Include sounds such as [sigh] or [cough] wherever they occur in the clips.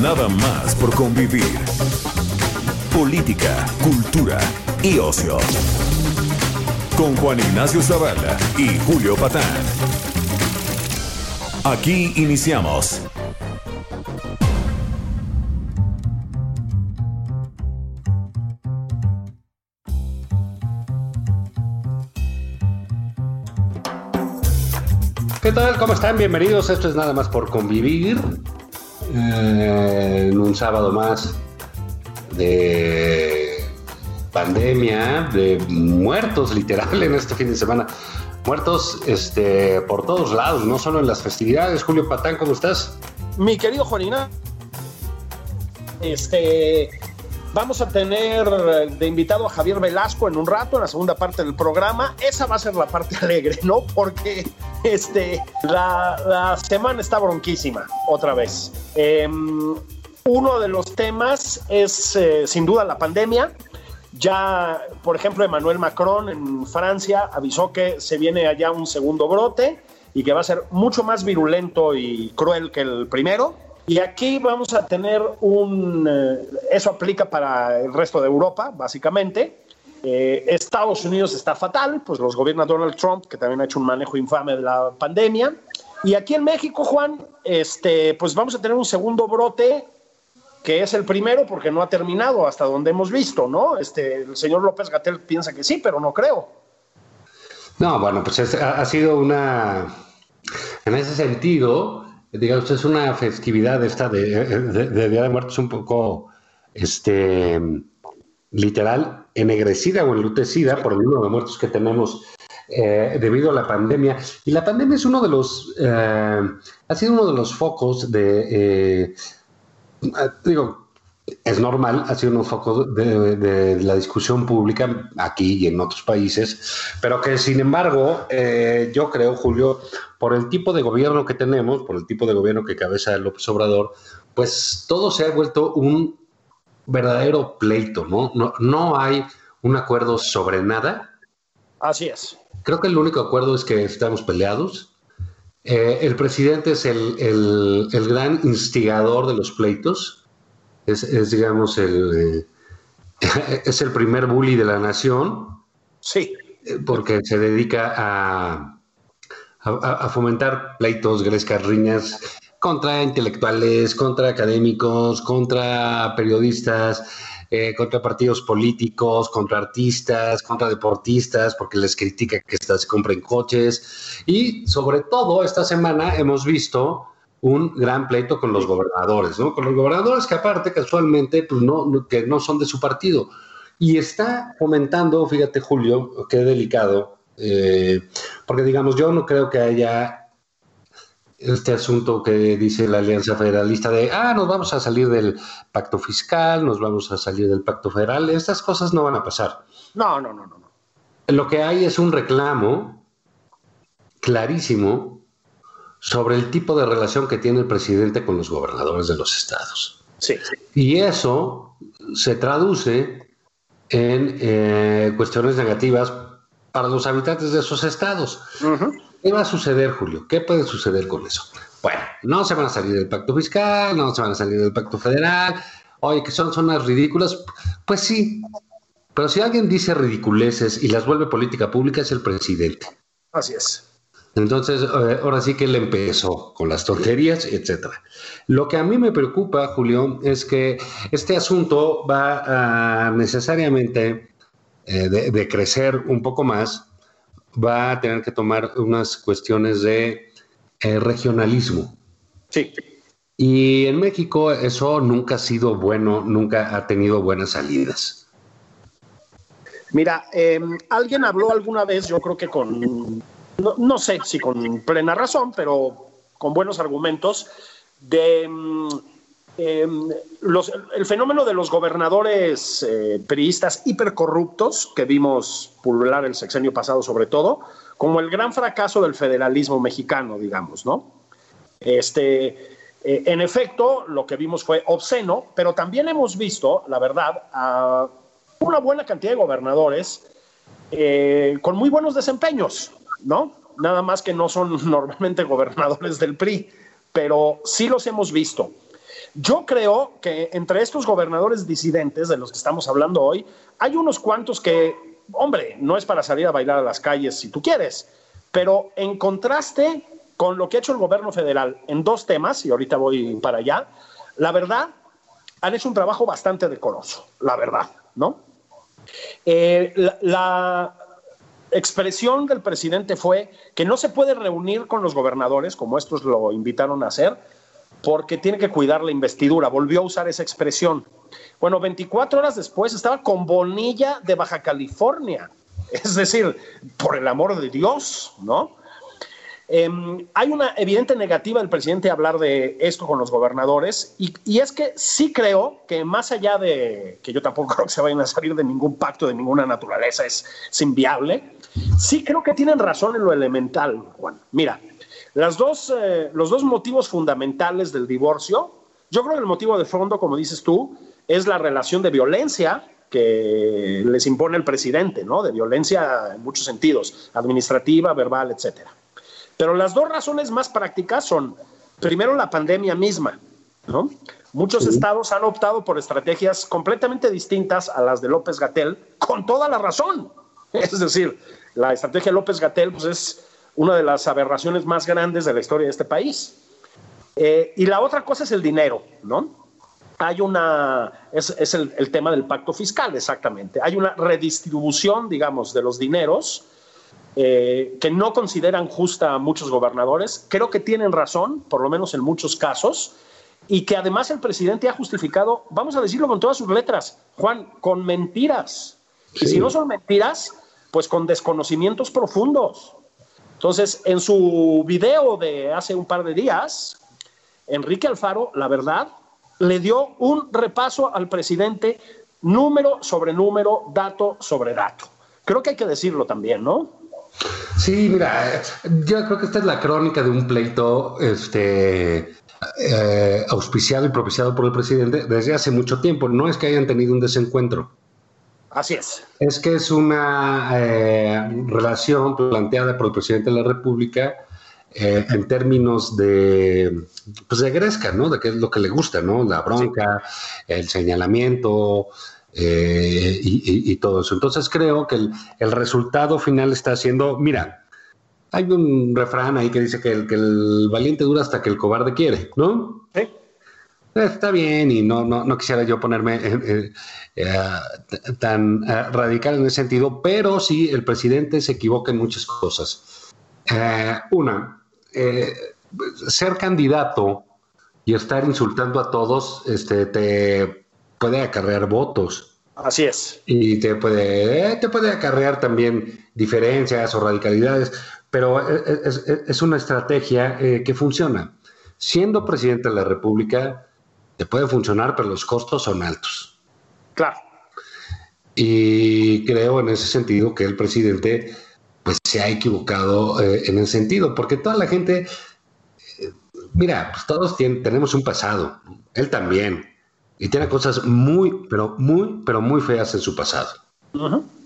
Nada más por convivir. Política, cultura y ocio. Con Juan Ignacio Zavala y Julio Patán. Aquí iniciamos. ¿Qué tal? ¿Cómo están? Bienvenidos. Esto es nada más por convivir. Eh, en un sábado más de pandemia, de muertos literal [laughs] en este fin de semana. Muertos este, por todos lados, no solo en las festividades. Julio Patán, ¿cómo estás? Mi querido Juanina, este, vamos a tener de invitado a Javier Velasco en un rato, en la segunda parte del programa. Esa va a ser la parte [laughs] alegre, ¿no? Porque este, la, la semana está bronquísima, otra vez. Eh, uno de los temas es eh, sin duda la pandemia. Ya, por ejemplo, Emmanuel Macron en Francia avisó que se viene allá un segundo brote y que va a ser mucho más virulento y cruel que el primero. Y aquí vamos a tener un... Eh, eso aplica para el resto de Europa, básicamente. Eh, Estados Unidos está fatal, pues los gobierna Donald Trump, que también ha hecho un manejo infame de la pandemia. Y aquí en México, Juan, este, pues vamos a tener un segundo brote que es el primero porque no ha terminado hasta donde hemos visto, ¿no? Este, el señor López Gatel piensa que sí, pero no creo. No, bueno, pues es, ha, ha, sido una, en ese sentido, digamos, es una festividad esta de, Día de Muertos un poco, este, literal, ennegrecida o enlutecida por el número de muertos que tenemos eh, debido a la pandemia. Y la pandemia es uno de los, eh, ha sido uno de los focos de, eh, digo, es normal, ha sido un foco de, de, la discusión pública aquí y en otros países, pero que sin embargo, eh, yo creo, Julio, por el tipo de gobierno que tenemos, por el tipo de gobierno que cabeza López Obrador, pues todo se ha vuelto un verdadero pleito, ¿no? No, no hay un acuerdo sobre nada. Así es. Creo que el único acuerdo es que estamos peleados. Eh, el presidente es el, el, el, gran instigador de los pleitos. Es, es digamos, el, eh, [laughs] es el primer bully de la nación. Sí. Porque se dedica a, a, a fomentar pleitos, grescas, riñas contra intelectuales, contra académicos, contra periodistas, eh, contra partidos políticos, contra artistas, contra deportistas, porque les critica que se compren coches. Y sobre todo, esta semana hemos visto un gran pleito con los gobernadores, ¿no? Con los gobernadores que aparte casualmente pues no, que no son de su partido. Y está fomentando, fíjate Julio, qué delicado, eh, porque digamos, yo no creo que haya este asunto que dice la Alianza Federalista de, ah, nos vamos a salir del pacto fiscal, nos vamos a salir del pacto federal, estas cosas no van a pasar. No, no, no, no. Lo que hay es un reclamo clarísimo sobre el tipo de relación que tiene el presidente con los gobernadores de los estados. Sí. Y eso se traduce en eh, cuestiones negativas para los habitantes de esos estados. Uh -huh. ¿Qué va a suceder, Julio? ¿Qué puede suceder con eso? Bueno, no se van a salir del pacto fiscal, no se van a salir del pacto federal. Oye, que son zonas ridículas. Pues sí, pero si alguien dice ridiculeces y las vuelve política pública es el presidente. Así es. Entonces, eh, ahora sí que él empezó con las tonterías, etcétera. Lo que a mí me preocupa, Julio, es que este asunto va a necesariamente eh, de, de crecer un poco más va a tener que tomar unas cuestiones de eh, regionalismo. Sí. Y en México eso nunca ha sido bueno, nunca ha tenido buenas salidas. Mira, eh, alguien habló alguna vez, yo creo que con no, sé si con plena razón, pero con buenos argumentos, de mm, em, el fenómeno de los gobernadores eh, periodistas hipercorruptos que vimos pulular el sexenio pasado sobre todo, como el gran fracaso del federalismo mexicano, digamos, ¿no? Este, eh, en efecto, lo que vimos fue obsceno, pero también hemos visto, la verdad, a una buena cantidad de gobernadores eh, con muy buenos desempeños, ¿no? Nada más que no son [laughs] normalmente gobernadores del PRI, pero sí los hemos visto. Yo creo que entre estos gobernadores disidentes de los que estamos hablando hoy, hay unos cuantos que, hombre, no es para salir a bailar a las calles si tú quieres, pero en contraste con lo que ha hecho el gobierno federal en dos temas, y ahorita voy para allá, la verdad, han hecho un trabajo bastante decoroso, la verdad, ¿no? Eh, la, expresión del presidente fue que no se puede reunir con los gobernadores, como estos lo invitaron a hacer, porque tiene que cuidar la investidura. Volvió a usar esa expresión. Bueno, 24 horas después estaba con Bonilla de Baja California. Es decir, por el amor de Dios, ¿no? Em, hay una evidente negativa del presidente a hablar de esto con los gobernadores y, es que sí creo que más allá de que yo tampoco [laughs] creo que se vayan a salir de ningún pacto de ninguna naturaleza, es, inviable, sí creo que tienen razón en lo elemental, Juan. Mira, las dos, eh, los dos motivos fundamentales del divorcio, yo creo que el motivo de fondo, como dices tú, es la relación de violencia que les impone el presidente, ¿no? De violencia en muchos sentidos, administrativa, verbal, etcétera. Pero las dos razones más prácticas son, primero, la pandemia misma, ¿no? Muchos estados han optado por estrategias completamente distintas a las de López Gatel, con toda la razón. [laughs] Es decir, la estrategia de López Gatel pues, es una de las aberraciones más grandes de la historia de este país. Eh, y la otra cosa es el dinero, ¿no? Hay una, es, es el, el, tema del pacto fiscal, exactamente. Hay una redistribución, digamos, de los dineros eh, que no consideran justa a muchos gobernadores. Creo que tienen razón, por lo menos en muchos casos, y que además el presidente ha justificado, vamos a decirlo con todas sus letras, Juan, con mentiras. Y si no son mentiras, pues con desconocimientos profundos. Entonces, en su video de hace un par de días, Enrique Alfaro, la verdad, le dio un repaso al presidente número sobre número, dato sobre dato. Creo que hay que decirlo también, ¿no? Sí, mira, yo creo que esta es la crónica de un pleito este, eh, auspiciado y propiciado por el presidente desde hace mucho tiempo. No es que hayan tenido un desencuentro. Así es. Es que es una eh, relación planteada por el presidente de la República eh, en términos de, pues de gresca, ¿no? De qué es lo que le gusta, ¿no? La bronca, el señalamiento, eh, y, todo eso. Entonces creo que el, resultado final está siendo, mira, hay un refrán ahí que dice que el, que el valiente dura hasta que el cobarde quiere, ¿no? Sí. Está bien y no, no, quisiera yo ponerme eh, eh, tan radical en ese sentido, pero sí el presidente se equivoca en muchas cosas. una, ser candidato y estar insultando a todos este, te puede acarrear votos. Así es. Y te puede, te puede acarrear también diferencias o radicalidades, pero es, una estrategia eh, que funciona. Siendo presidente de la República, te puede funcionar, pero los costos son altos. Claro. Y creo en ese sentido que el presidente pues se ha equivocado eh, en ese sentido, porque toda la gente, eh, mira, pues todos tenemos un pasado, él también, y tiene cosas muy, pero muy, pero muy feas en su pasado.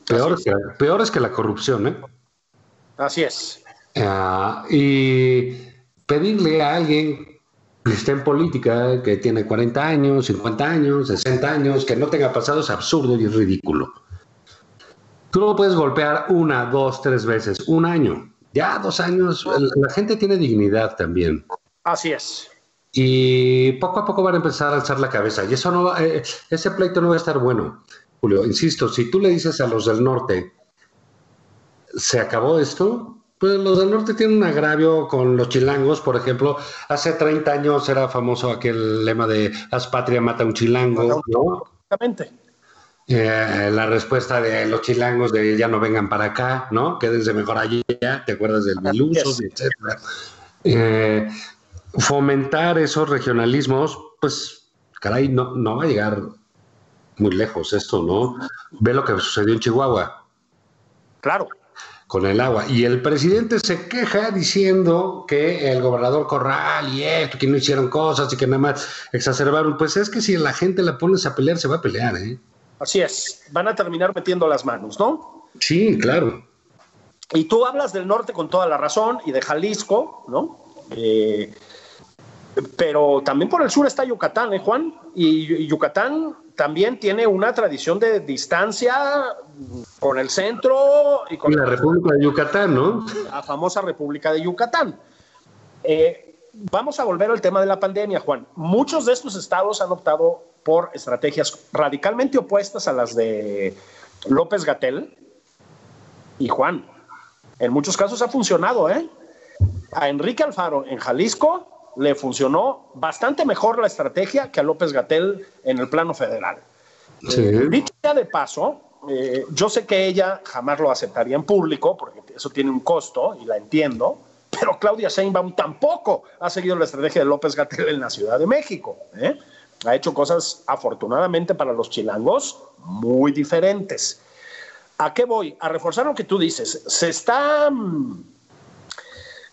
peores, que, peores, que, la corrupción, ¿eh? Así es. Ah, y pedirle a alguien que esté en política, que tiene 40 años, 50 años, 60 años, que no tenga pasado es absurdo y es ridículo. Tú no puedes golpear una, dos, tres veces, un año. Ya dos años, la gente tiene dignidad también. Así es y poco a poco van a empezar a alzar la cabeza. Y eso no va, eh, ese pleito no va a estar bueno. Julio, insisto, si tú le dices a los del norte, se acabó esto, pues los del norte tienen un agravio con los chilangos, por ejemplo. Hace 30 años era famoso aquel lema de haz patria, mata un chilango, ¿no? Exactamente. Eh, la respuesta de los chilangos de ya no vengan para acá, ¿no? Quédense mejor allí, ¿te acuerdas del Milusos, etcétera? Eh, fomentar esos regionalismos, pues, caray, no, no va a llegar muy lejos esto, ¿no? Ve lo que sucedió en Chihuahua. Claro. Con el agua. Y el presidente se queja diciendo que el gobernador Corral y esto, que no hicieron cosas y que nada más exacerbaron. Pues es que si la gente la pones a pelear, se va a pelear, ¿eh? Así es. Van a terminar metiendo las manos, ¿no? Sí, claro. Y tú hablas del norte con toda la razón y de Jalisco, ¿no? Eh, pero también por el sur está Yucatán, ¿eh, Juan? Y Yucatán también tiene una tradición de distancia con el centro y con la República de Yucatán, ¿no? La famosa República de Yucatán. Eh, vamos a volver al tema de la pandemia, Juan. Muchos de estos estados han optado por estrategias radicalmente opuestas a las de López Gatel y Juan. En muchos casos ha funcionado, ¿eh? A Enrique Alfaro en Jalisco le funcionó bastante mejor la estrategia que a López Gatel en el plano federal. Sí. Eh, dicho ya de paso, eh, yo sé que ella jamás lo aceptaría en público, porque eso tiene un costo y la entiendo, pero Claudia Sheinbaum tampoco ha seguido la estrategia de López Gatel en la Ciudad de México. ¿eh? Ha hecho cosas, afortunadamente para los chilangos, muy diferentes. ¿A qué voy? A reforzar lo que tú dices. Se está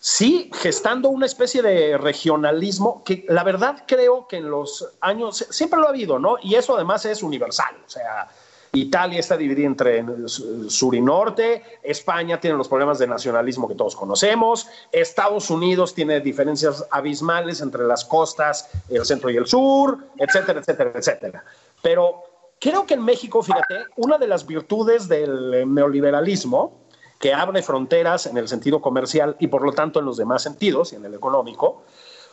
sí gestando una especie de regionalismo que la verdad creo que en los años siempre lo ha habido, ¿no? Y eso además es universal, o sea, Italia está dividida entre sur y norte, España tiene los problemas de nacionalismo que todos conocemos, Estados Unidos tiene diferencias abismales entre las costas, el centro y el sur, etcétera, etcétera, etcétera. Pero creo que en México, fíjate, una de las virtudes del neoliberalismo que abre fronteras en el sentido comercial y por lo tanto en los demás sentidos y en el económico,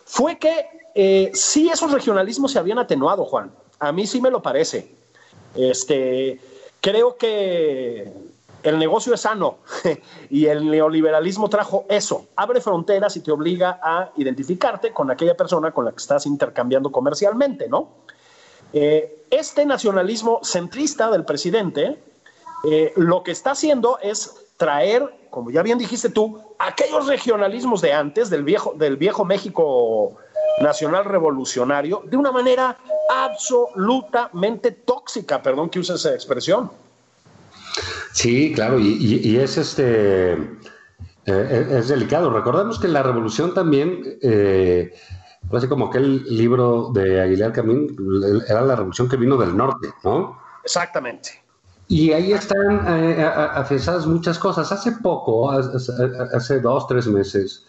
fue que eh, sí esos regionalismos se habían atenuado, Juan. A mí sí me lo parece. Este, creo que el negocio es sano [laughs] y el neoliberalismo trajo eso. Abre fronteras y te obliga a identificarte con aquella persona con la que estás intercambiando comercialmente, ¿no? Eh, este nacionalismo centrista del presidente eh, lo que está haciendo es traer, como ya bien dijiste tú, aquellos regionalismos de antes, del viejo, del viejo México nacional revolucionario, de una manera absolutamente tóxica, perdón que use esa expresión. Sí, claro, y, es este eh, es delicado. Recordemos que la revolución también, eh, así como aquel libro de Aguilar Camín, era la revolución que vino del norte, ¿no? Exactamente. Y ahí están eh, muchas cosas. Hace poco, hace, dos, tres meses,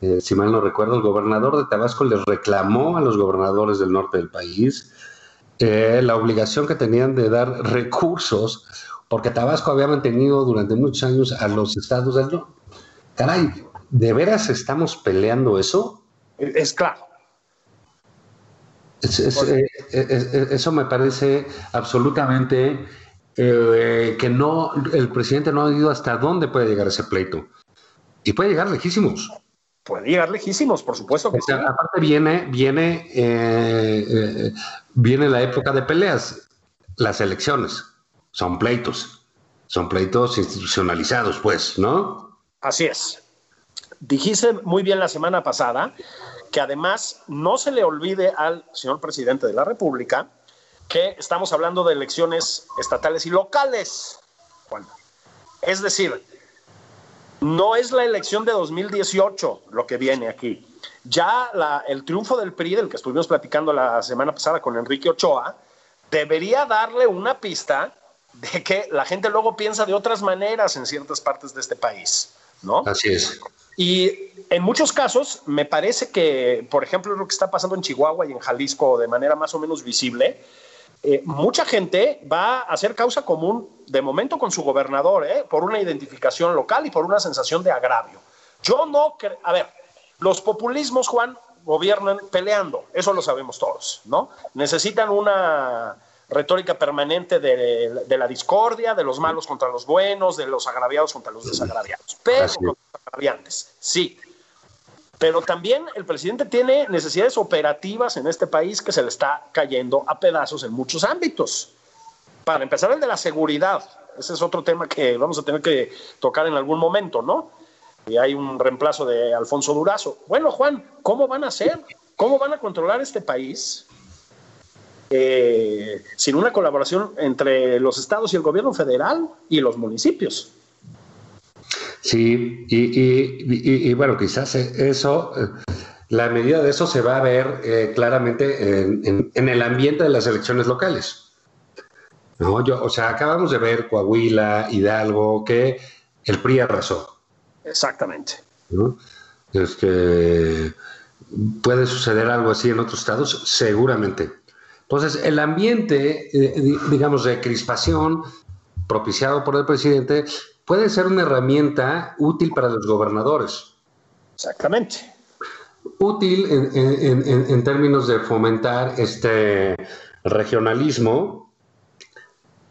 eh, si mal no recuerdo, el gobernador de Tabasco les reclamó a los gobernadores del norte del país eh, la obligación que tenían de dar recursos, porque Tabasco había mantenido durante muchos años a los estados del norte. Caray, ¿de veras estamos peleando eso? Es claro. Eh, eso me parece absolutamente eh, que no, el presidente no ha ido hasta dónde puede llegar ese pleito. Y puede llegar lejísimos. Puede llegar lejísimos, por supuesto que Aparte viene, viene, eh, eh, viene la época de peleas, las elecciones, son pleitos, son pleitos institucionalizados, pues, ¿no? Así es. Dijiste muy bien la semana pasada que además no se le olvide al señor presidente de la República que estamos hablando de elecciones estatales y locales. es decir, no es la elección de 2018 lo que viene aquí. Ya el triunfo del PRI, del que estuvimos platicando la semana pasada con Enrique Ochoa, debería darle una pista de que la gente luego piensa de otras maneras en ciertas partes de este país, ¿no? Así es. Y en muchos casos, me parece que, por ejemplo, lo que está pasando en Chihuahua y en Jalisco de manera más o menos visible, eh, mucha gente va a hacer causa común de momento con su gobernador, ¿eh? por una identificación local y por una sensación de agravio. Yo no creo, a ver, los populismos, Juan, gobiernan peleando, eso lo sabemos todos, ¿no? Necesitan una retórica permanente de, la discordia, de los malos contra los buenos, de los agraviados contra los desagraviados, pero los agraviantes, sí. Pero también el presidente tiene necesidades operativas en este país que se le está cayendo a pedazos en muchos ámbitos. Para empezar, el de la seguridad. Ese es otro tema que vamos a tener que tocar en algún momento, ¿no? Y hay un reemplazo de Alfonso Durazo. Bueno, Juan, ¿cómo van a hacer? ¿Cómo van a controlar este país eh, sin una colaboración entre los estados y el gobierno federal y los municipios? Sí, y, bueno, quizás eso, eh, la medida de eso se va a ver eh, claramente en, el ambiente de las elecciones locales. No, yo, o sea, acabamos de ver Coahuila, Hidalgo, que el PRI arrasó. Exactamente. Es que puede suceder algo así en otros estados, seguramente. Entonces, el ambiente, eh, digamos, de crispación propiciado por el presidente puede ser una herramienta útil para los gobernadores. Exactamente. Útil en, términos de fomentar este regionalismo,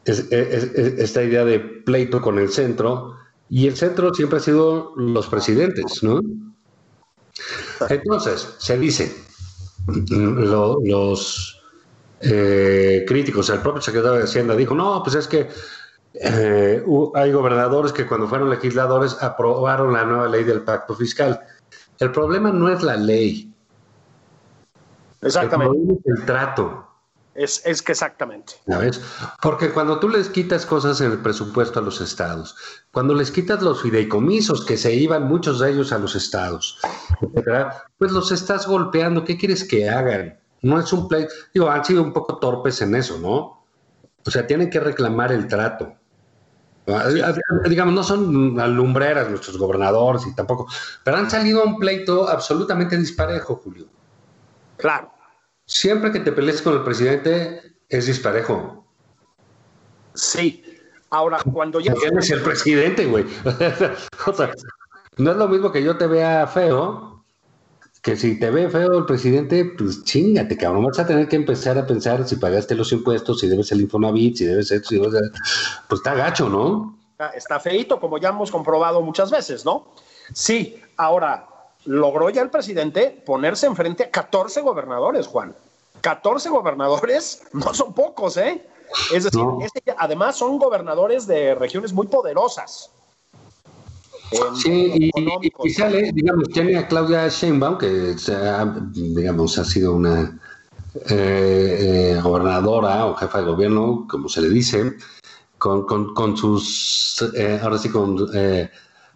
esta idea de pleito con el centro, y el centro siempre ha sido los presidentes, ¿no? Entonces, se dice, los eh, críticos, el propio secretario de Hacienda dijo, no, pues es que eh, hay gobernadores que cuando fueron legisladores aprobaron la nueva ley del pacto fiscal. El problema no es la ley. Exactamente. El, el trato. Es, es, que exactamente. ¿Sabes? Porque cuando tú les quitas cosas en el presupuesto a los estados, cuando les quitas los fideicomisos que se iban muchos de ellos a los estados, pues los estás golpeando. ¿Qué quieres que hagan? No es un play. Digo, han sido un poco torpes en eso, ¿no? O sea, tienen que reclamar el trato. Digamos, no son alumbreras nuestros gobernadores y tampoco, pero han salido a un pleito absolutamente disparejo, Julio. Claro. Siempre que te pelees con el presidente es disparejo. Sí. Ahora, cuando ya... [laughs] ¿Quién es el presidente, güey? [laughs] o sea, no es lo mismo que yo te vea feo que si te ve feo el presidente, pues chingate, cabrón. Vas a tener que empezar a pensar si pagaste los impuestos, si debes el Infonavit, si debes esto, si debes... Pues está gacho, ¿no? Está feito, como ya hemos comprobado muchas veces, ¿no? Sí, ahora, logró ya el presidente ponerse enfrente a 14 gobernadores, Juan. 14 gobernadores [laughs] no son pocos, ¿eh? Es decir, además son gobernadores de regiones muy poderosas sí, y, sale, digamos, tiene a Claudia Sheinbaum, que digamos, ha sido una eh, eh, gobernadora o jefa de gobierno, como se le dice, con, con, sus, eh, ahora sí, con,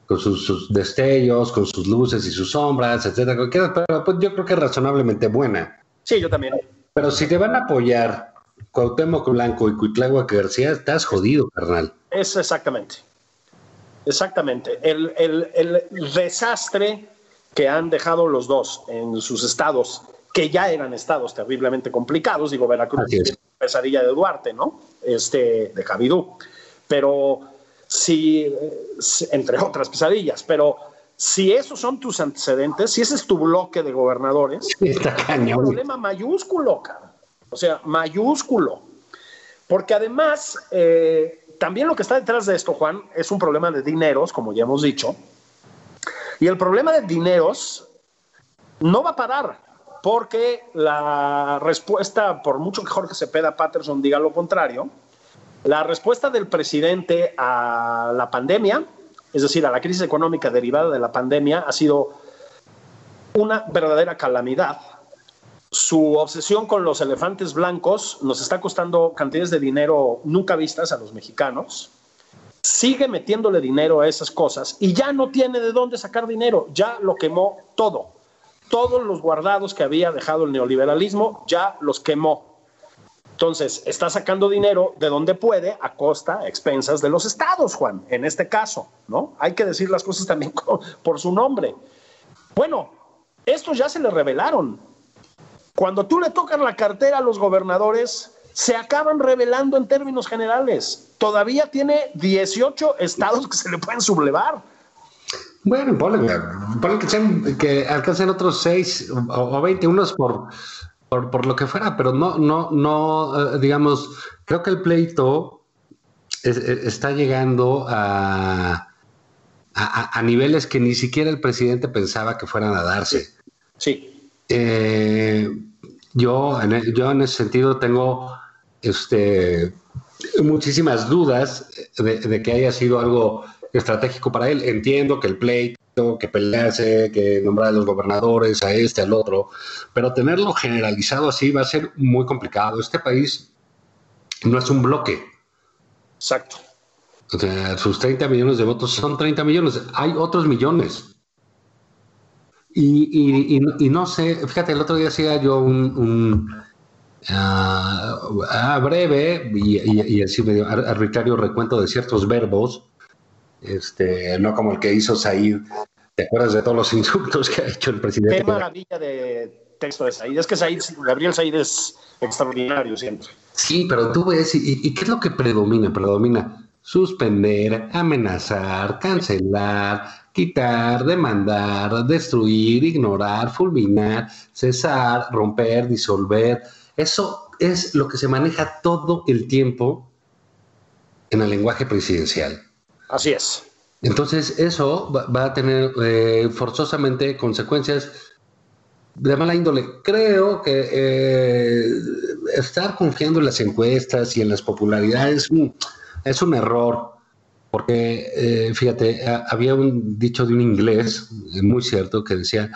con sus, destellos, con sus luces y sus sombras, etcétera, pero pues, yo creo que es razonablemente buena. Sí, yo también. Pero si te van a apoyar Cuauhtémoc Blanco y Cuitláhuac García, estás jodido, carnal. Eso exactamente. Exactamente. El, desastre que han dejado los dos en sus estados, que ya eran estados terriblemente complicados, digo, Veracruz, pesadilla de Duarte, ¿no? Este, de Javidú. Pero si, entre otras pesadillas, pero si esos son tus antecedentes, si ese es tu bloque de gobernadores, es un problema mayúsculo, cara. O sea, mayúsculo. Porque además, eh, también lo que está detrás de esto, Juan, es un problema de dineros, como ya hemos dicho. Y el problema de dineros no va a parar, porque la respuesta, por mucho que Jorge Cepeda Patterson diga lo contrario, la respuesta del presidente a la pandemia, es decir, a la crisis económica derivada de la pandemia, ha sido una verdadera calamidad su obsesión con los elefantes blancos nos está costando cantidades de dinero nunca vistas a los mexicanos. Sigue metiéndole dinero a esas cosas y ya no tiene de dónde sacar dinero. Ya lo quemó todo. Todos los guardados que había dejado el neoliberalismo ya los quemó. Entonces, está sacando dinero de donde puede a costa, expensas de los estados, Juan, en este caso, ¿no? Hay que decir las cosas también [laughs] por su nombre. Bueno, estos ya se le revelaron cuando tú le tocas la cartera a los gobernadores, se acaban revelando en términos generales. Todavía tiene 18 estados que se le pueden sublevar. Bueno, ponle, que, que, alcancen otros 6 o, 20, unos por, por, lo que fuera, pero no, no, no, eh, digamos, creo que el pleito está llegando a, a, niveles que ni siquiera el presidente pensaba que fueran a darse. Sí. Eh, yo, en, e, yo en ese sentido tengo este, muchísimas dudas de, que haya sido algo estratégico para él. Entiendo que el pleito, que pelearse, que nombrar a los gobernadores, a este, al otro, pero tenerlo generalizado así va a ser muy complicado. Este país no es un bloque. Exacto. O sea, sus 30 millones de votos son 30 millones. Hay otros millones. Y, no sé, fíjate, el otro día hacía yo un, ah, breve y, así medio arbitrario recuento de ciertos verbos, este, no como el que hizo Said. ¿Te acuerdas de todos los [laughs] insultos que ha hecho el presidente? Qué maravilla de texto de Said. Es que Said, Gabriel Said es extraordinario siempre. Sí, pero tú ves, ¿y, qué es lo que predomina? Predomina suspender, amenazar, cancelar, quitar, demandar, destruir, ignorar, fulminar, cesar, romper, disolver. Eso es lo que se maneja todo el tiempo en el lenguaje presidencial. Así es. Entonces eso va, a tener eh, forzosamente consecuencias de mala índole. Creo que eh, estar confiando en las encuestas y en las popularidades es un error. Porque, eh, fíjate, había un dicho de un inglés, eh, muy cierto, que decía,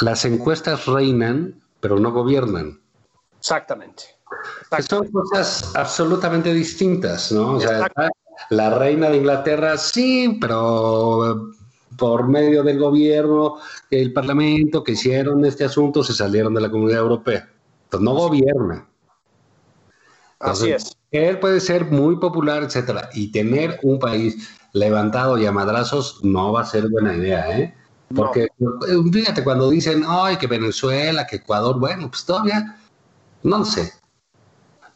las encuestas reinan, pero no gobiernan. Exactamente. Son cosas absolutamente distintas, ¿no? O sea, la reina de Inglaterra sí, pero por medio del gobierno, el parlamento que hicieron este asunto, se salieron de la comunidad europea. Entonces no gobierna. Así es. Él puede ser muy popular, etcétera, y tener un país levantado y a madrazos no va a ser buena idea, ¿eh? Porque eh, fíjate, cuando dicen, ay, que Venezuela, que Ecuador, bueno, pues todavía, no sé.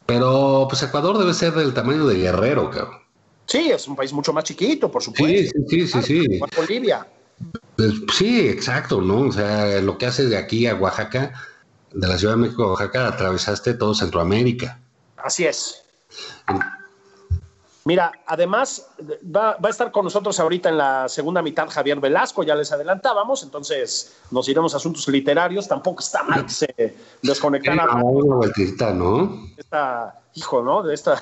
Pero pues Ecuador debe ser del tamaño de Guerrero, cabrón. Sí, es un país mucho más chiquito, por supuesto. Sí, sí, sí, sí. Bolivia. Pues, sí, exacto, ¿no? O sea, lo que haces de aquí a Oaxaca, de la Ciudad de México a Oaxaca, atravesaste todo Centroamérica. Así es. Mira, además va, a estar con nosotros ahorita en la segunda mitad Javier Velasco, ya les adelantábamos, entonces nos iremos a asuntos literarios. Tampoco está mal que se desconectara. ¿no? Esta, hijo, ¿no? De esta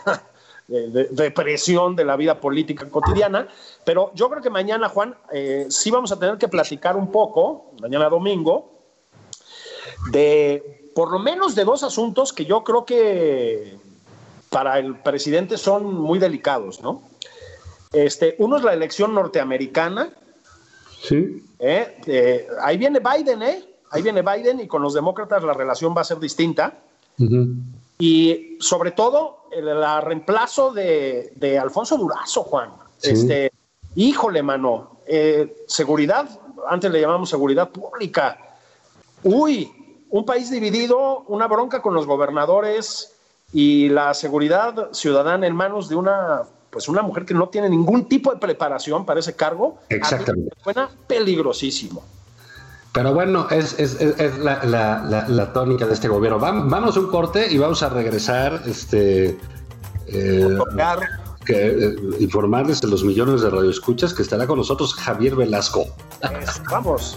depresión de, la vida política cotidiana. Pero yo creo que mañana, Juan, eh, sí vamos a tener que platicar un poco, mañana domingo, de por lo menos de dos asuntos que yo creo que para el presidente son muy delicados, ¿no? Este, uno es la elección norteamericana. Sí. ¿eh? Eh, ahí viene Biden, ¿eh? Ahí viene Biden y con los demócratas la relación va a ser distinta. Y sobre todo el, reemplazo de, Alfonso Durazo, Juan. Este, híjole, mano. Eh, seguridad, antes le llamamos seguridad pública. Uy, un país dividido, una bronca con los gobernadores, y la seguridad ciudadana en manos de una pues una mujer que no tiene ningún tipo de preparación para ese cargo, exactamente, suena peligrosísimo. Pero bueno, es, es, es la, la, la, tónica de este gobierno. Vamos, a un corte y vamos a regresar, este, eh, que, eh, informarles de los millones de radioescuchas que estará con nosotros Javier Velasco. vamos.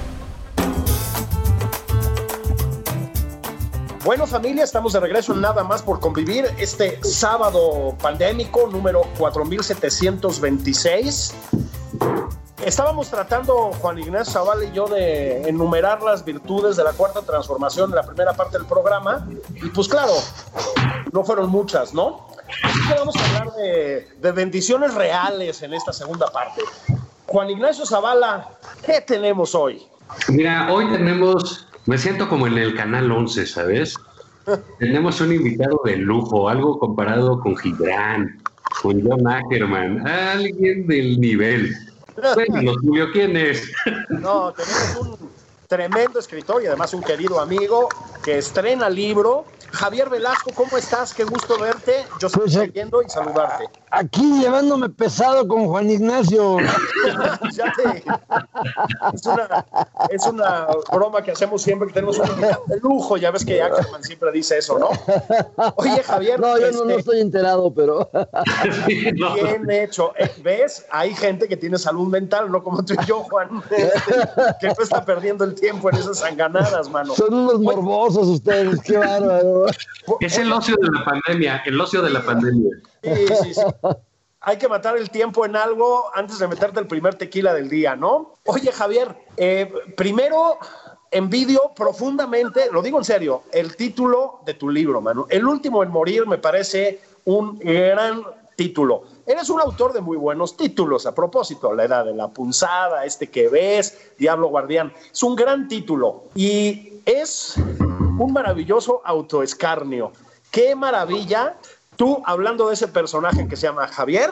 Bueno familia, estamos de regreso en Nada más por convivir este sábado pandémico número 4726. Estábamos tratando, Juan Ignacio Zavala y yo, de enumerar las virtudes de la cuarta transformación en la primera parte del programa. Y pues claro, no fueron muchas, ¿no? Así que vamos a hablar de, de bendiciones reales en esta segunda parte. Juan Ignacio Zavala, ¿qué tenemos hoy? Mira, hoy tenemos me siento como en el canal 11, ¿sabes? Tenemos un invitado de lujo, algo comparado con Gibran, con John Ackerman, alguien del nivel. Bueno, [laughs] Julio, ¿quién es? No, tenemos un tremendo escritor y además un querido amigo que estrena libro. Javier Velasco, ¿cómo estás? Qué gusto verte. Yo estoy Pues, viendo y saludarte. Aquí llevándome pesado con Juan Ignacio. [laughs] Ya te- es, una, es una broma que hacemos siempre que tenemos un de lujo. Ya ves que Ackerman siempre dice eso, ¿no? Oye, Javier, No, yo no, no este, estoy enterado, pero bien hecho. Eh, ¿Ves? Hay gente que tiene salud mental, no como tú y yo, Juan, este, que no está perdiendo el tiempo en esas sanganadas, mano. son unos morbosos ustedes, qué bárbaro. Es el ocio de la pandemia, el ocio de la pandemia. Sí, sí, sí. Hay que matar el tiempo en algo antes de meterte el primer tequila del día, ¿no? Oye, Javier, eh, primero envidio profundamente, lo digo en serio, el título de tu libro, mano. El último en morir me parece un gran título. Eres un autor de muy buenos títulos, a propósito, La Edad de la Punzada, este que ves, Diablo Guardián. Es un gran título y es un maravilloso autoescarnio. Qué maravilla tú hablando de ese personaje que se llama Javier,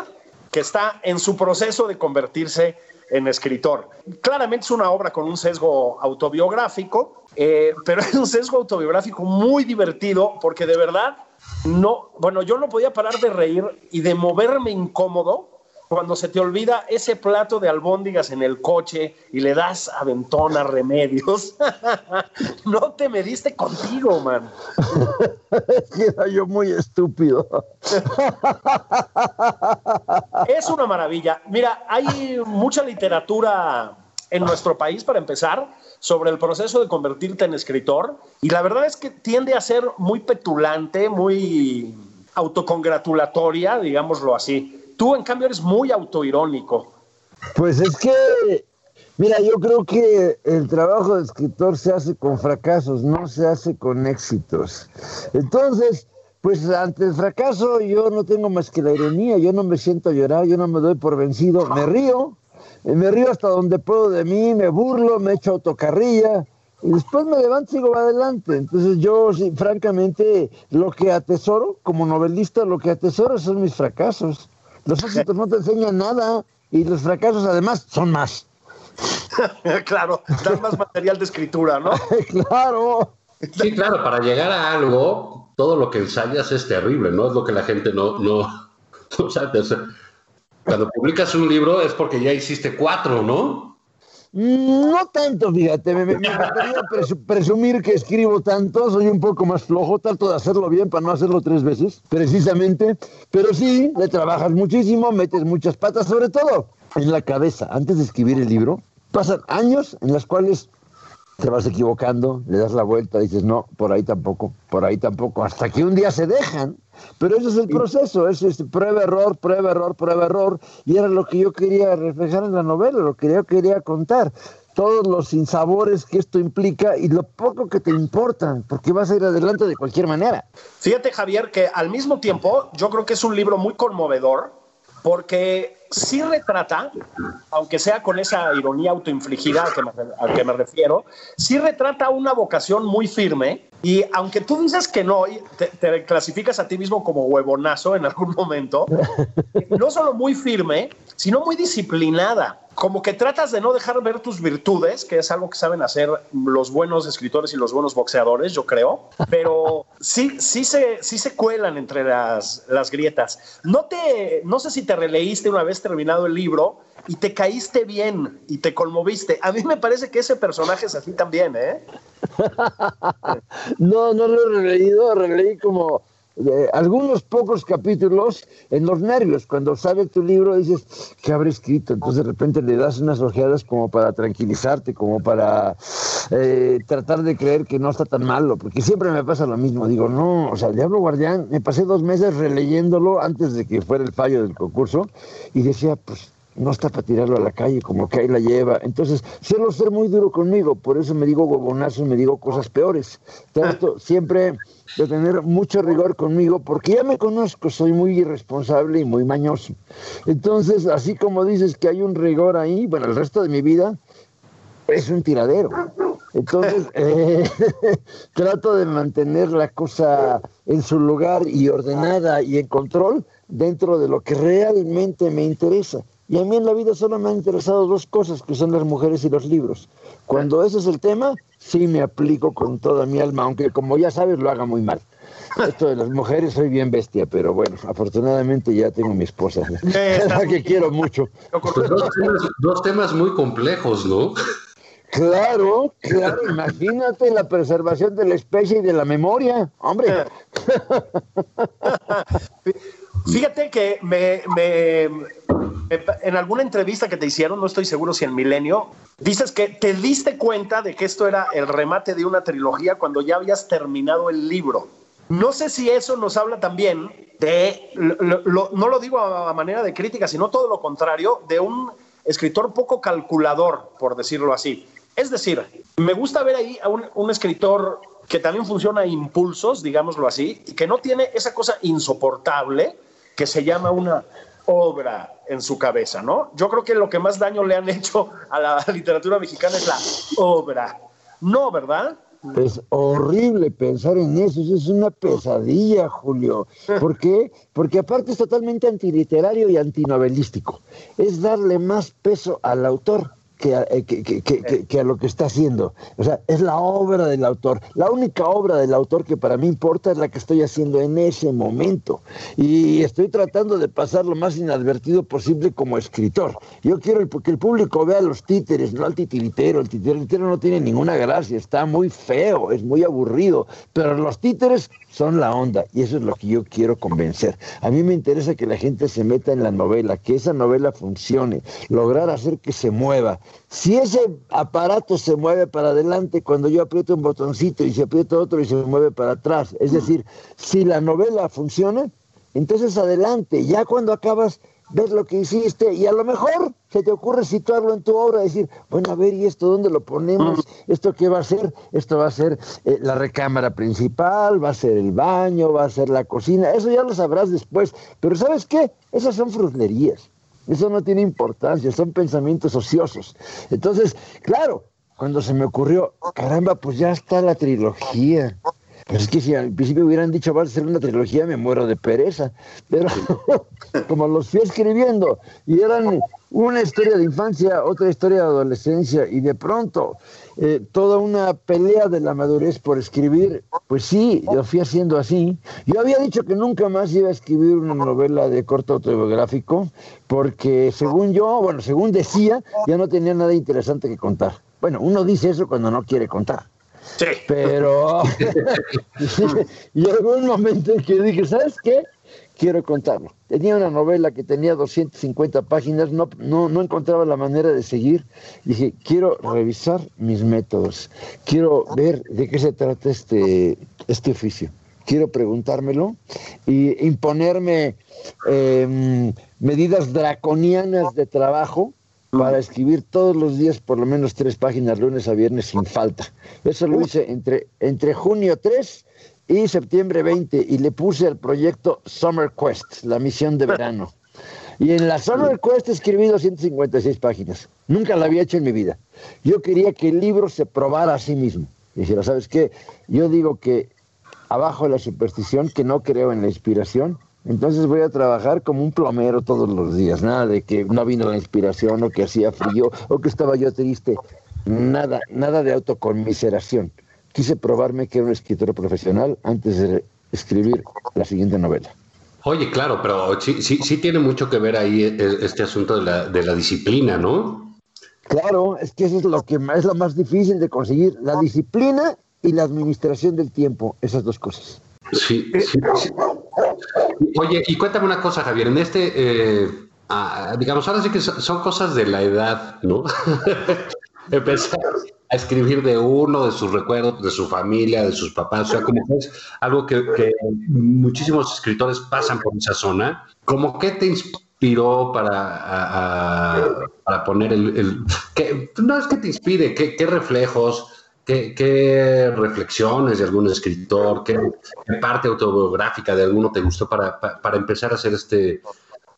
que está en su proceso de convertirse en escritor. Claramente es una obra con un sesgo autobiográfico, eh, pero [laughs] es un sesgo autobiográfico muy divertido porque de verdad no, bueno, yo no podía parar de reír y de moverme incómodo cuando se te olvida ese plato de albóndigas en el coche y le das aventón a remedios. [laughs] no te mediste contigo, man. [laughs] Es que era yo muy estúpido. [laughs] Es una maravilla. Mira, hay mucha literatura en nuestro país, para empezar, sobre el proceso de convertirte en escritor. Y la verdad es que tiende a ser muy petulante, muy autocongratulatoria, digámoslo así. Tú, en cambio, eres muy autoirónico. Pues es que, mira, yo creo que el trabajo de escritor se hace con fracasos, no se hace con éxitos. Entonces, pues ante el fracaso yo no tengo más que la ironía, yo no me siento a llorar, yo no me doy por vencido, me río, eh, me río hasta donde puedo de mí, me burlo, me echo autocarrilla. Y después me levanto y sigo adelante. Entonces yo, sí, francamente, lo que atesoro como novelista, lo que atesoro son mis fracasos. Los éxitos no te enseñan nada y los fracasos además son más. [laughs] claro, dan más material de escritura, ¿no? [laughs] claro. Sí, claro, para llegar a algo, todo lo que ensayas es terrible, ¿no? Es lo que la gente no, no, [laughs] no sabe. O sea, cuando publicas un libro es porque ya hiciste cuatro, ¿no? No tanto, fíjate, me, me, presumir que escribo tanto, soy un poco más flojo, trato de hacerlo bien para no hacerlo tres veces, precisamente, pero sí, le trabajas muchísimo, metes muchas patas, sobre todo en la cabeza, antes de escribir el libro, pasan años en las cuales te vas equivocando, le das la vuelta, dices, no, por ahí tampoco, por ahí tampoco, hasta que un día se dejan. Pero ese es el proceso, es este, prueba, error, prueba, error, prueba, error, y era lo que yo quería reflejar en la novela, lo que yo quería contar. Todos los sinsabores que esto implica y lo poco que te importan, porque vas a ir adelante de cualquier manera. Fíjate, Javier, que al mismo tiempo yo creo que es un libro muy conmovedor porque sí retrata, aunque sea con esa ironía autoinfligida a que me, a que me refiero, sí retrata una vocación muy firme y aunque tú dices que no, te, te clasificas a ti mismo como huevonazo en algún momento, [laughs] no solo muy firme, sino muy disciplinada. Como que tratas de no dejar ver tus virtudes, que es algo que saben hacer los buenos escritores y los buenos boxeadores, yo creo, pero sí, sí, se, sí se cuelan entre las, las grietas. No, te, no sé si te releíste una vez terminado el libro y te caíste bien y te conmoviste. A mí me parece que ese personaje es así también, ¿eh? [laughs] No, no lo he releído, releí como eh, algunos pocos capítulos en los nervios. Cuando sabes tu libro dices, ¿qué habré escrito? Entonces de repente le das unas ojeadas como para tranquilizarte, como para eh, tratar de creer que no está tan malo, porque siempre me pasa lo mismo. Digo, no, o sea, el Diablo Guardián, me pasé dos meses releyéndolo antes de que fuera el fallo del concurso y decía, pues no está para tirarlo a la calle, como que ahí la lleva. Entonces, suelo ser muy duro conmigo, por eso me digo huevonazo, me digo cosas peores. Trato [laughs] siempre de tener mucho rigor conmigo, porque ya me conozco, soy muy irresponsable y muy mañoso. Entonces, así como dices que hay un rigor ahí, bueno, el resto de mi vida es un tiradero. Entonces, [laughs] eh, [laughs] trato de mantener la cosa en su lugar y ordenada y en control dentro de lo que realmente me interesa. Y a mí en la vida solo me han interesado dos cosas, que son las mujeres y los libros. Cuando ese es el tema, sí me aplico con toda mi alma, aunque como ya sabes lo haga muy mal. Esto de las mujeres soy bien bestia, pero bueno, afortunadamente ya tengo mi esposa, [laughs] la que quiero mucho. Dos temas, muy complejos, ¿no? Claro, claro, imagínate la preservación de la especie y de la memoria, hombre. [laughs] Fíjate que me, en alguna entrevista que te hicieron, no estoy seguro si en Milenio, dices que te diste cuenta de que esto era el remate de una trilogía cuando ya habías terminado el libro. No sé si eso nos habla también de, no lo digo a manera de crítica, sino todo lo contrario, de un escritor poco calculador, por decirlo así. Es decir, me gusta ver ahí a un, escritor que también funciona a impulsos, digámoslo así, y que no tiene esa cosa insoportable que se llama una obra en su cabeza, ¿no? Yo creo que lo que más daño le han [laughs] hecho a la literatura mexicana es la obra. No, ¿verdad? Es horrible pensar en eso, eso es una pesadilla, Julio. ¿Por qué? Porque aparte es totalmente antiliterario y antinovelístico. Es darle más peso al autor que, que, que, que, a lo que está haciendo. O sea, es la obra del autor. La única obra del autor que para mí importa es la que estoy haciendo en ese momento. Y estoy tratando de pasar lo más inadvertido posible como escritor. Yo quiero que el público vea los títeres, no al titiritero. El titiritero no tiene ninguna gracia, está muy feo, es muy aburrido. Pero los títeres son la onda y eso es lo que yo quiero convencer. A mí me interesa que la gente se meta en la novela, que esa novela funcione, lograr hacer que se mueva. Si ese aparato se mueve para adelante cuando yo aprieto un botoncito y se aprieta otro y se mueve para atrás, es decir, si la novela funciona, entonces adelante, ya cuando acabas ves lo que hiciste y a lo mejor se te ocurre situarlo en tu obra, decir, bueno, a ver, ¿y esto dónde lo ponemos? ¿Esto qué va a ser? Esto va a ser eh, la recámara principal, va a ser el baño, va a ser la cocina, eso ya lo sabrás después. Pero ¿sabes qué? Esas son fruslerías, eso no tiene importancia, son pensamientos ociosos. Entonces, claro, cuando se me ocurrió, caramba, pues ya está la trilogía. Pues es que si al principio hubieran dicho va a ser una trilogía, me muero de pereza. Pero [laughs] como los fui escribiendo y eran una historia de infancia, otra historia de adolescencia y de pronto eh, toda una pelea de la madurez por escribir, pues sí, lo fui haciendo así. Yo había dicho que nunca más iba a escribir una novela de corto autobiográfico porque según yo, bueno, según decía, ya no tenía nada interesante que contar. Bueno, uno dice eso cuando no quiere contar. Sí. Pero [laughs] [laughs] llegó un momento en que dije, ¿sabes qué? Quiero contarlo. Tenía una novela que tenía 250 páginas, no, no, no encontraba la manera de seguir. Dije, quiero revisar mis métodos, quiero ver de qué se trata este, este oficio. Quiero preguntármelo y imponerme em, medidas draconianas de trabajo para escribir todos los días por lo menos tres páginas lunes a viernes sin falta. Eso lo hice entre, entre junio 3 y septiembre 20 y le puse al proyecto Summer Quest, la misión de verano. Y en la Summer Quest escribí 256 páginas. Nunca la había hecho en mi vida. Yo quería que el libro se probara a sí mismo. Dijera, ¿sabes qué? Yo digo que abajo la superstición, que no creo en la inspiración, entonces voy a trabajar como un plomero todos los días, nada de que no vino la inspiración o que hacía frío o que estaba yo triste, nada, nada de autoconmiseración. Quise probarme que era un escritor profesional antes de escribir la siguiente novela. Oye, claro, pero sí, sí, sí tiene mucho que ver ahí e, este asunto de la, de la disciplina, ¿no? Claro, es que eso es lo que es lo más difícil de conseguir, la disciplina y la administración del tiempo, esas dos cosas. Sí, sí, Oye, y cuéntame una cosa, Javier. En este, eh, ah, digamos, ahora sí que son cosas de la edad, ¿no? [laughs] Empezar a escribir de uno, de sus recuerdos, de su familia, de sus papás, o sea, como que es algo que, muchísimos escritores pasan por esa zona. ¿Cómo qué te inspiró para, para poner el... no es que te inspire, ¿qué, reflejos? ¿Qué, reflexiones de algún escritor, qué, parte autobiográfica de alguno te gustó para, empezar a hacer este,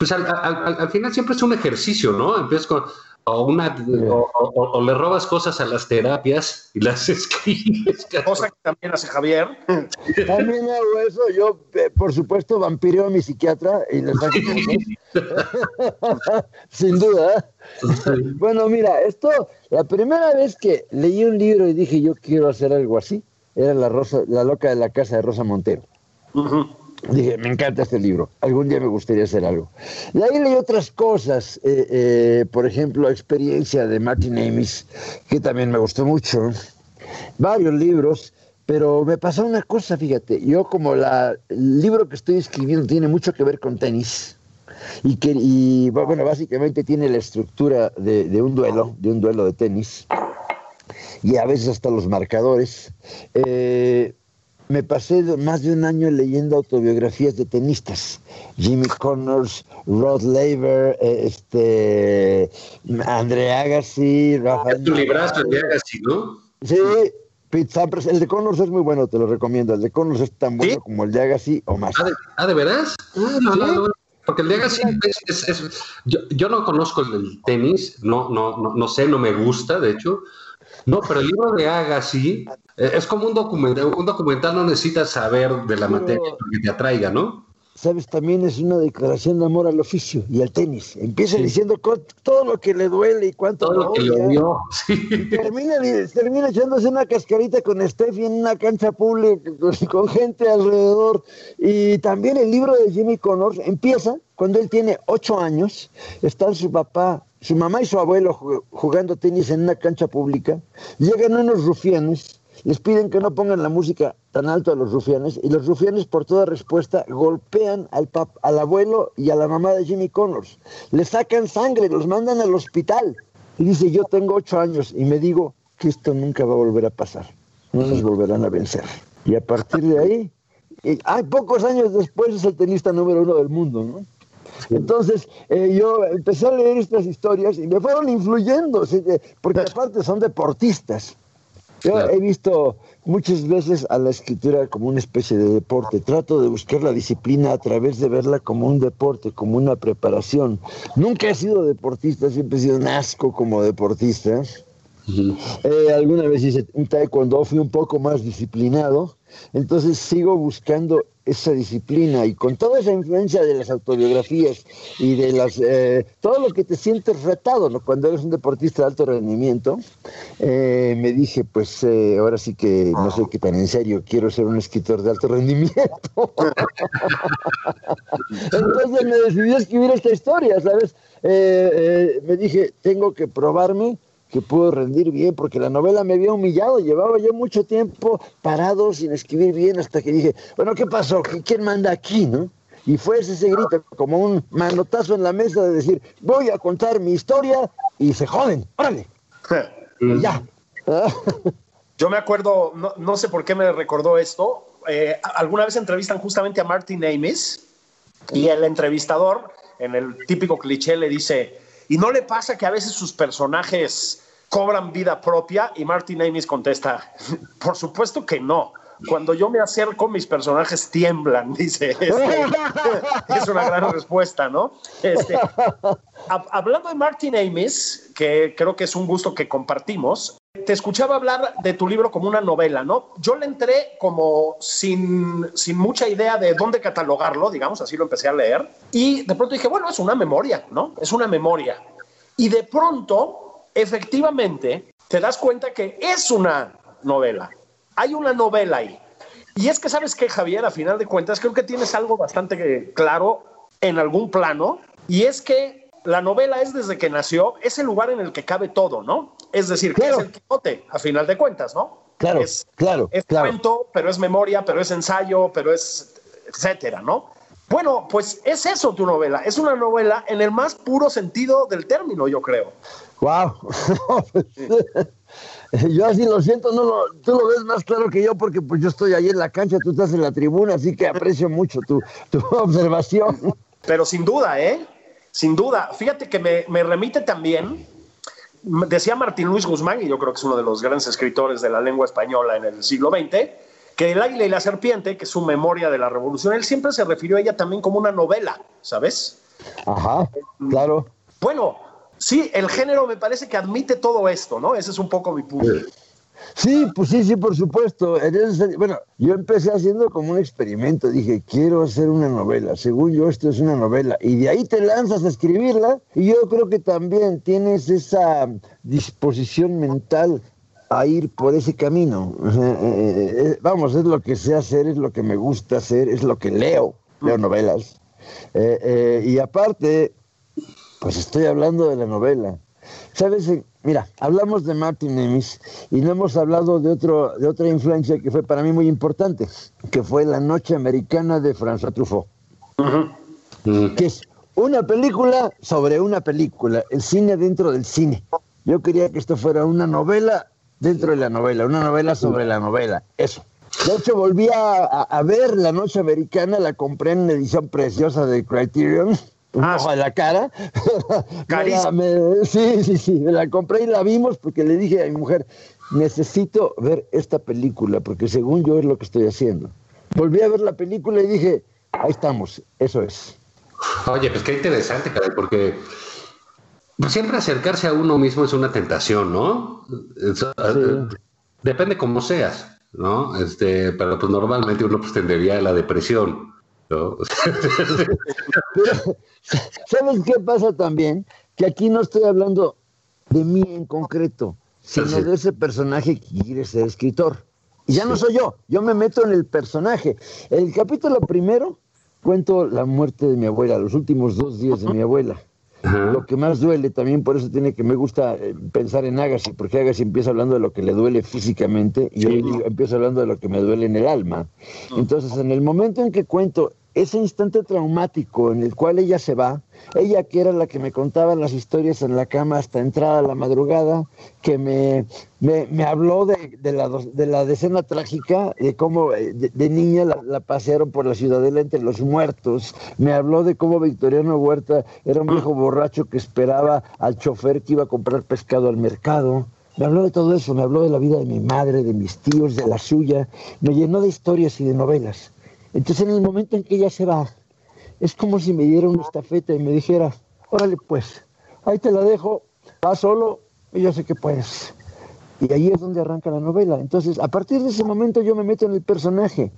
pues al, final siempre es un ejercicio, ¿no? Empiezas con, o, una, o, le robas cosas a las terapias y las [laughs] escribes. Cosa que también hace Javier. [laughs] También hago eso. Yo, eh, por supuesto, vampireo a mi psiquiatra y le saco [laughs] Sin duda. bueno, mira, esto, la primera vez que leí un libro y dije yo quiero hacer algo así, era La, Rosa, la loca de la casa de Rosa Montero. Dije, me encanta este libro, algún día me gustaría hacer algo. Y ahí leí otras cosas, eh, eh, por ejemplo, Experiencia de Martin Amis, que también me gustó mucho, varios libros, pero me pasó una cosa, fíjate, yo como la, el libro que estoy escribiendo tiene mucho que ver con tenis, y que, y, bueno, básicamente tiene la estructura de, de un duelo, de un duelo de tenis, y a veces hasta los marcadores. Eh, me pasé más de un año leyendo autobiografías de tenistas. Jimmy Connors, Rod Laver, eh, este, André Agassi, Rafael. tu librazo de Agassi, ¿no? Sí, Pete Sampras. El de Connors es muy bueno, te lo recomiendo. El de Connors es tan bueno como el de Agassi o más. ¿Ah, de, veras? Ah, no, no, porque el de Agassi es, es, yo, yo, no conozco el tenis, no, no, no, no sé, no me gusta, de hecho. No, pero el libro de Agassi eh, es como un documental, un documental no necesitas saber de la materia que te atraiga, ¿no? Sabes, también es una declaración de amor al oficio y al tenis. Empieza diciendo todo lo que le duele y cuánto todo lo que le dio. Y termina, termina echándose una cascarita con Steffi en una cancha pública con, gente alrededor. Y también el libro de Jimmy Connors empieza cuando él tiene ocho años. Están su papá, su mamá y su abuelo jugando tenis en una cancha pública. Llegan unos rufianes les piden que no pongan la música tan alto a los rufianes y los rufianes por toda respuesta golpean al, al abuelo y a la mamá de Jimmy Connors. Le sacan sangre, los mandan al hospital. Y dice, yo tengo ocho años y me digo que esto nunca va a volver a pasar. No nos volverán a vencer. Y a partir de ahí, hay pocos años después es el tenista número uno del mundo, ¿no? Entonces, eh, yo empecé a leer estas historias y me fueron influyendo, porque aparte son deportistas. Yo he visto muchas veces a la escritura como una especie de deporte. Trato de buscar la disciplina a través de verla como un deporte, como una preparación. Nunca he sido deportista, siempre he sido un asco como deportista. Eh, alguna vez hice un taekwondo, fui un poco más disciplinado, entonces sigo buscando esa disciplina y con toda esa influencia de las autobiografías y de las eh, todo lo que te sientes retado cuando eres un deportista de alto rendimiento eh, me dije pues ahora sí que no sé qué tan en serio quiero ser un escritor de alto [laughs] rendimiento. Entonces me decidí a escribir esta historia sabes me dije tengo que probarme que pudo rendir bien, porque la novela me había humillado, llevaba yo mucho tiempo parado sin escribir bien hasta que dije, bueno, ¿qué pasó? ¿Quién manda aquí, no? Y fue ese, grito, como un manotazo en la mesa de decir, voy a contar mi historia y se joden, órale. [laughs] ya. [laughs] yo me acuerdo, no, sé por qué me recordó esto, eh, alguna vez entrevistan justamente a Martin Amis y el entrevistador, en el típico cliché, le dice, ¿y no le pasa que a veces sus personajes cobran vida propia y Martin Amis contesta, [laughs] por supuesto que no. Cuando yo me acerco, mis personajes tiemblan, [laughs] dice. Este, [laughs] es una gran respuesta, ¿no? Este, hablando de Martin Amis, que creo que es un gusto que compartimos, te escuchaba hablar de tu libro como una novela, ¿no? Yo le entré como sin, sin mucha idea de dónde catalogarlo, digamos, así lo empecé a leer, y de pronto dije, bueno, es una memoria, ¿no? Es una memoria. Y de pronto efectivamente te das cuenta que es una novela. Hay una novela ahí. Y es que sabes que, Javier, a final de cuentas, creo que tienes algo bastante claro en algún plano, y es que la novela es desde que nació, es el lugar en el que cabe todo, ¿no? Es decir, que es el Quijote, a final de cuentas, ¿no? Claro, es, claro. Es cuento, pero es memoria, pero es ensayo, pero es etcétera, ¿no? Bueno, pues es eso tu novela. Es una novela en el más puro sentido del término, yo creo. Wow. [laughs] yo así lo siento, no lo, tú lo ves más claro que yo porque pues yo estoy ahí en la cancha, tú estás en la tribuna, así que aprecio mucho tu, [laughs] observación. Pero sin duda, ¿eh? Sin duda. Fíjate que me, me remite también, decía Martín Luis Guzmán, y yo creo que es uno de los grandes escritores de la lengua española en el siglo XX, que El águila y la serpiente, que es su memoria de la revolución, él siempre se refirió a ella también como una novela, ¿sabes? Ajá, claro. Bueno, sí, el género me parece que admite todo esto, ¿no? Ese es un poco mi punto. Sí, pues sí, sí, por supuesto. Bueno, yo empecé haciendo como un experimento. Dije, quiero hacer una novela. Según yo, esto es una novela. Y de ahí te lanzas a escribirla. Y yo creo que también tienes esa disposición mental a ir por ese camino. Eh, eh, eh, vamos, es lo que sé hacer, es lo que me gusta hacer, es lo que leo. Leo novelas. y aparte, pues estoy hablando de la novela. ¿Sabes? Mira, hablamos de Martin Nemis y no hemos hablado de, otro, de otra influencia que fue para mí muy importante, que fue La Noche Americana de François Truffaut. Que es una película sobre una película, el cine dentro del cine. Yo quería que esto fuera una novela dentro de la novela, una novela sobre la novela, eso. De hecho, volví a, a ver La Noche Americana, la compré en una edición preciosa de Criterion un ah, ojo de la cara. [laughs] sí, sí, sí, me la compré y la vimos porque le dije a mi mujer, necesito ver esta película porque según yo es lo que estoy haciendo. Volví a ver la película y dije, ahí estamos, eso es. Oye, pues qué interesante, caray, porque siempre acercarse a uno mismo es una tentación, ¿no? Eh, depende cómo seas, ¿no? Este, pero pues normalmente uno pues tendería a la depresión. [laughs] [laughs] ¿Sabes qué pasa también? Que aquí no estoy hablando de mí en concreto, sino de ese personaje que quiere ser escritor. Y ya no soy yo, yo me meto en el personaje. El capítulo primero cuento la muerte de mi abuela, los últimos dos días de mi abuela. Lo que más duele también, por eso tiene que me gusta eh, pensar en Agassi, porque Agassi empieza hablando de lo que le duele físicamente y yo empiezo hablando de lo que me duele en el alma. Entonces, en el momento en que cuento ese instante traumático en el cual ella se va, ella que era la que me contaba las historias en la cama hasta entrada la madrugada, que me, me, habló de, de, la, de la decena trágica, de cómo eh, de, niña la, pasearon por la ciudadela entre los muertos, me habló de cómo Victoriano Huerta era un viejo borracho que esperaba al chofer que iba a comprar pescado al mercado. Me habló de todo eso, me habló de la vida de mi madre, de mis tíos, de la suya, me llenó de historias y de novelas. Entonces en el momento en que ella se va, es como si me diera una estafeta y me dijera, órale pues, ahí te la dejo, va solo y yo sé que puedes. Y ahí es donde arranca la novela. Entonces, a partir de ese momento yo me meto en el personaje.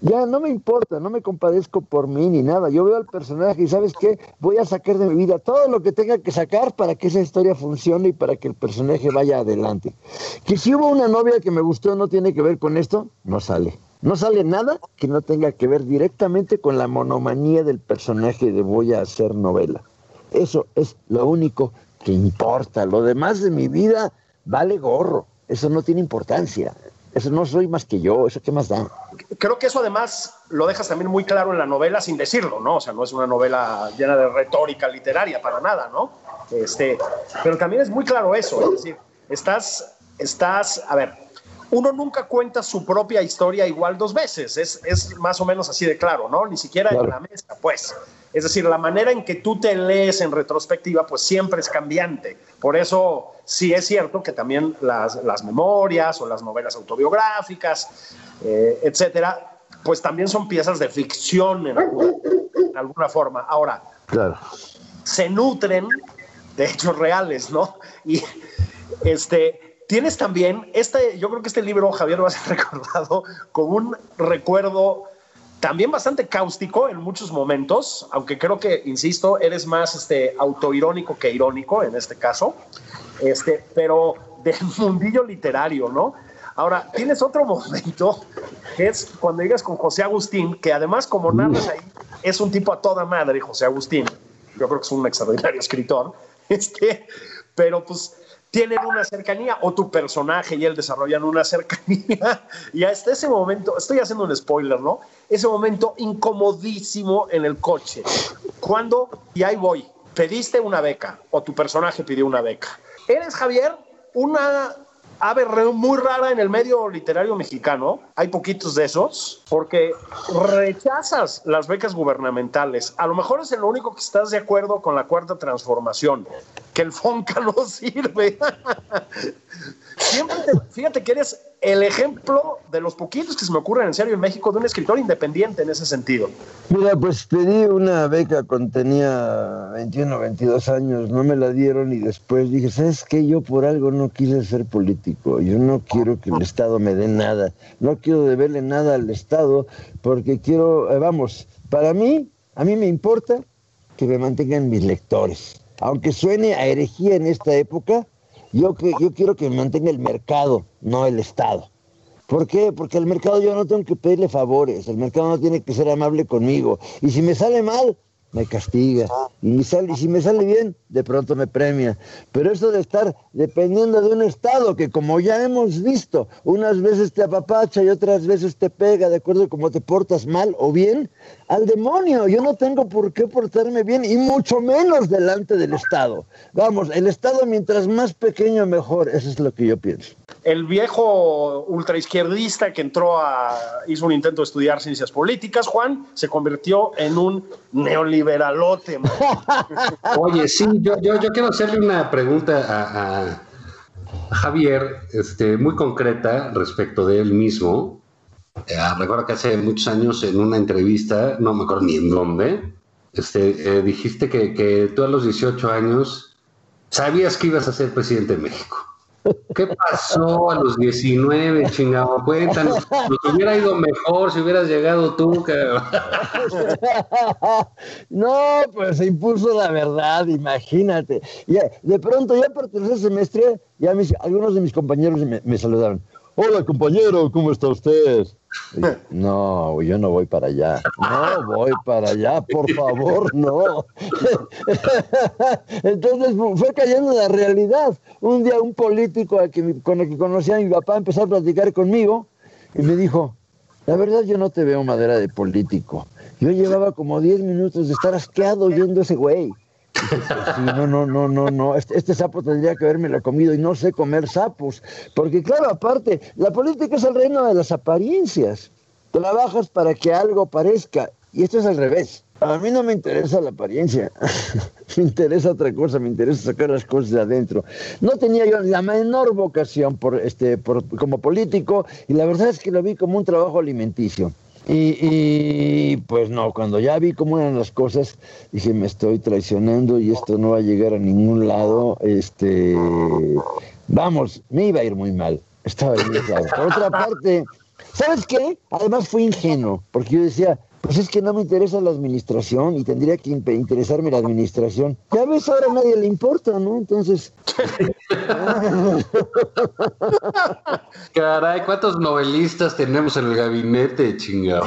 Ya no me importa, no me compadezco por mí ni nada. Yo veo al personaje y sabes qué, voy a sacar de mi vida todo lo que tenga que sacar para que esa historia funcione y para que el personaje vaya adelante. Que si hubo una novia que me gustó no tiene que ver con esto, no sale. No sale nada que no tenga que ver directamente con la monomanía del personaje de voy a hacer novela. Eso es lo único que importa. Lo demás de mi vida vale gorro. Eso no tiene importancia. Eso no soy más que yo. ¿Eso qué más da? Creo que eso además lo dejas también muy claro en la novela sin decirlo, ¿no? O sea, no es una novela llena de retórica literaria para nada, ¿no? Este, pero también es muy claro eso. Es decir, estás, estás, a ver, uno nunca cuenta su propia historia igual dos veces, es, es más o menos así de claro, ¿no? Ni siquiera en la mesa, pues. Es decir, la manera en que tú te lees en retrospectiva, pues siempre es cambiante. Por eso sí es cierto que también las, las memorias o las novelas autobiográficas, eh, etcétera, pues también son piezas de ficción en alguna, en alguna forma. Ahora, claro. se nutren de hechos reales, ¿no? Y este, Tienes también, este, yo creo que este libro, Javier, lo a ser [laughs] recordado como un recuerdo también bastante cáustico en muchos momentos, aunque creo que, insisto, eres más este, autoirónico que irónico en este caso, este, pero del [laughs] mundillo literario, ¿no? Ahora, tienes otro [laughs] momento, que es cuando llegas con José Agustín, que además, como narras ahí, es un tipo a toda madre, José Agustín. Yo creo que es un extraordinario escritor. Este, pero pues tienen una cercanía o tu personaje y él desarrollan una cercanía [laughs] y hasta ese momento, estoy haciendo un spoiler, ¿no? Ese momento incomodísimo en el coche. Cuando, y ahí voy, pediste una beca o tu personaje pidió una beca. Eres Javier, una ave muy rara en el medio literario mexicano, hay poquitos de esos, porque rechazas las becas gubernamentales. A lo mejor es en lo único que estás de acuerdo con la cuarta transformación, que el Fonca no sirve. [laughs] Siempre fíjate que eres el ejemplo de los poquitos que se me ocurren en serio en México de un escritor independiente en ese sentido. Mira, pues pedí una beca cuando tenía 21, 22 años, no me la dieron y después dije, ¿sabes qué? Yo por algo no quise ser político, yo no quiero que el Estado me dé nada, no quiero deberle nada al Estado porque quiero, eh, vamos, para mí, a mí me importa que me mantengan mis lectores. Aunque suene a herejía en esta época, yo, que, yo quiero que me mantenga el mercado, no el Estado. ¿Por qué? Porque el mercado yo no tengo que pedirle favores, el mercado no tiene que ser amable conmigo. Y si me sale mal, me castiga. Y, sale, si me sale bien, de pronto me premia. Pero eso de estar dependiendo de un Estado que, como ya hemos visto, unas veces te apapacha y otras veces te pega, de acuerdo a cómo te portas mal o bien, al demonio. Yo no tengo por qué portarme bien y mucho menos delante del Estado. Vamos, el Estado mientras más pequeño mejor. Eso es lo que yo pienso el viejo ultraizquierdista que entró a, hizo un intento de estudiar ciencias políticas, Juan, se convirtió en un neoliberalote. [laughs] Oye, sí, yo, quiero hacerle una pregunta a, Javier, este, muy concreta respecto de él mismo. Eh, recuerdo que hace muchos años en una entrevista, no me acuerdo ni en dónde, este, eh, dijiste que tú a los 18 años sabías que ibas a ser presidente de México. ¿Qué pasó a los 19, chingado? Cuéntanos. Nos hubiera ido mejor si hubieras llegado tú, [laughs] No, pues se impuso la verdad, imagínate. Y de pronto, ya por tercer semestre, ya mis, algunos de mis compañeros me, me saludaron. Hola, compañero, ¿cómo está usted? No, yo no voy para allá. No voy para allá, por favor, no. [laughs] Entonces fue cayendo la realidad. Un día un político con el que conocía a mi papá empezó a platicar conmigo y me dijo, la verdad yo no te veo madera de político. Yo llevaba como 10 minutos de estar asqueado oyendo ese güey no, no, no, no, no. Este, este, sapo tendría que haberme lo comido y no sé comer sapos. Porque, claro, aparte, la política es el reino de las apariencias. Trabajas para que algo parezca. Y esto es al revés. A mí no me interesa la apariencia. [laughs] me interesa otra cosa, me interesa sacar las cosas de adentro. No tenía yo la menor vocación por, este, por, como político y la verdad es que lo vi como un trabajo alimenticio. Y, pues no, cuando ya vi cómo eran las cosas, dije, me estoy traicionando y esto no va a llegar a ningún lado. Este, vamos, me iba a ir muy mal. Estaba bien claro. Por otra [laughs] parte, ¿sabes qué? Además fui ingenuo, porque yo decía, pues es que no me interesa la administración y tendría que interesarme la administración. Ya ves, ahora a nadie le importa, ¿no? Entonces. [laughs] Caray, ¿cuántos novelistas tenemos en el gabinete, chingado?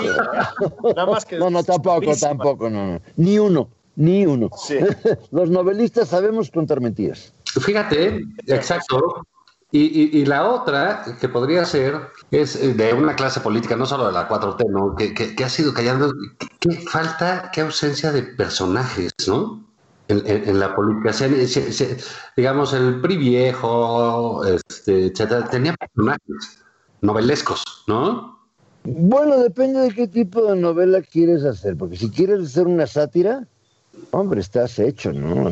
Nada más que. [laughs] No, no, tampoco, tampoco, no, no. Ni uno, ni uno. [laughs] Los novelistas sabemos contar mentiras. Fíjate, exacto. Y, la otra que podría ser es eh, de una clase política, no solo de la 4T, ¿no? que, ha sido callando. Qué falta, qué ausencia de personajes, ¿no? En, la política. digamos, el PRI viejo, este, etcétera, tenía personajes novelescos, ¿no? Bueno, depende de qué tipo de novela quieres hacer, porque si quieres hacer una sátira, Hombre, estás hecho, ¿no? [laughs]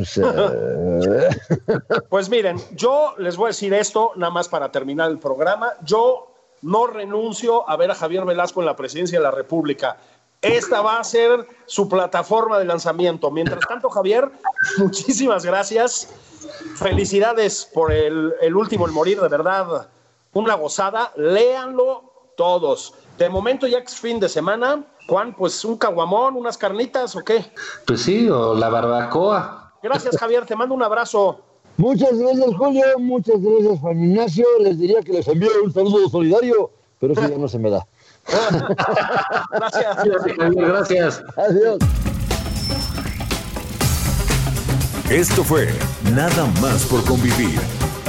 pues miren, yo les voy a decir esto, nada más para terminar el programa. Yo no renuncio a ver a Javier Velasco en la presidencia de la República. Esta va a ser su plataforma de lanzamiento. Mientras tanto, Javier, muchísimas gracias. Felicidades por el, el último, el morir, de verdad. Una gozada. Léanlo todos. De momento, ya es fin de semana, Juan, pues un caguamón, unas carnitas o qué? Pues sí, o la barbacoa. Gracias, Javier, te mando un abrazo. Muchas gracias, Julio. Muchas gracias, Juan Ignacio. Les diría que les envío un saludo solidario, pero eso ya no se me da. [laughs] gracias. Javier, gracias. Adiós. Esto fue Nada más por convivir.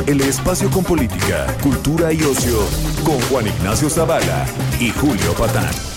El espacio con política, cultura y ocio con Juan Ignacio Zavala y Julio Patán.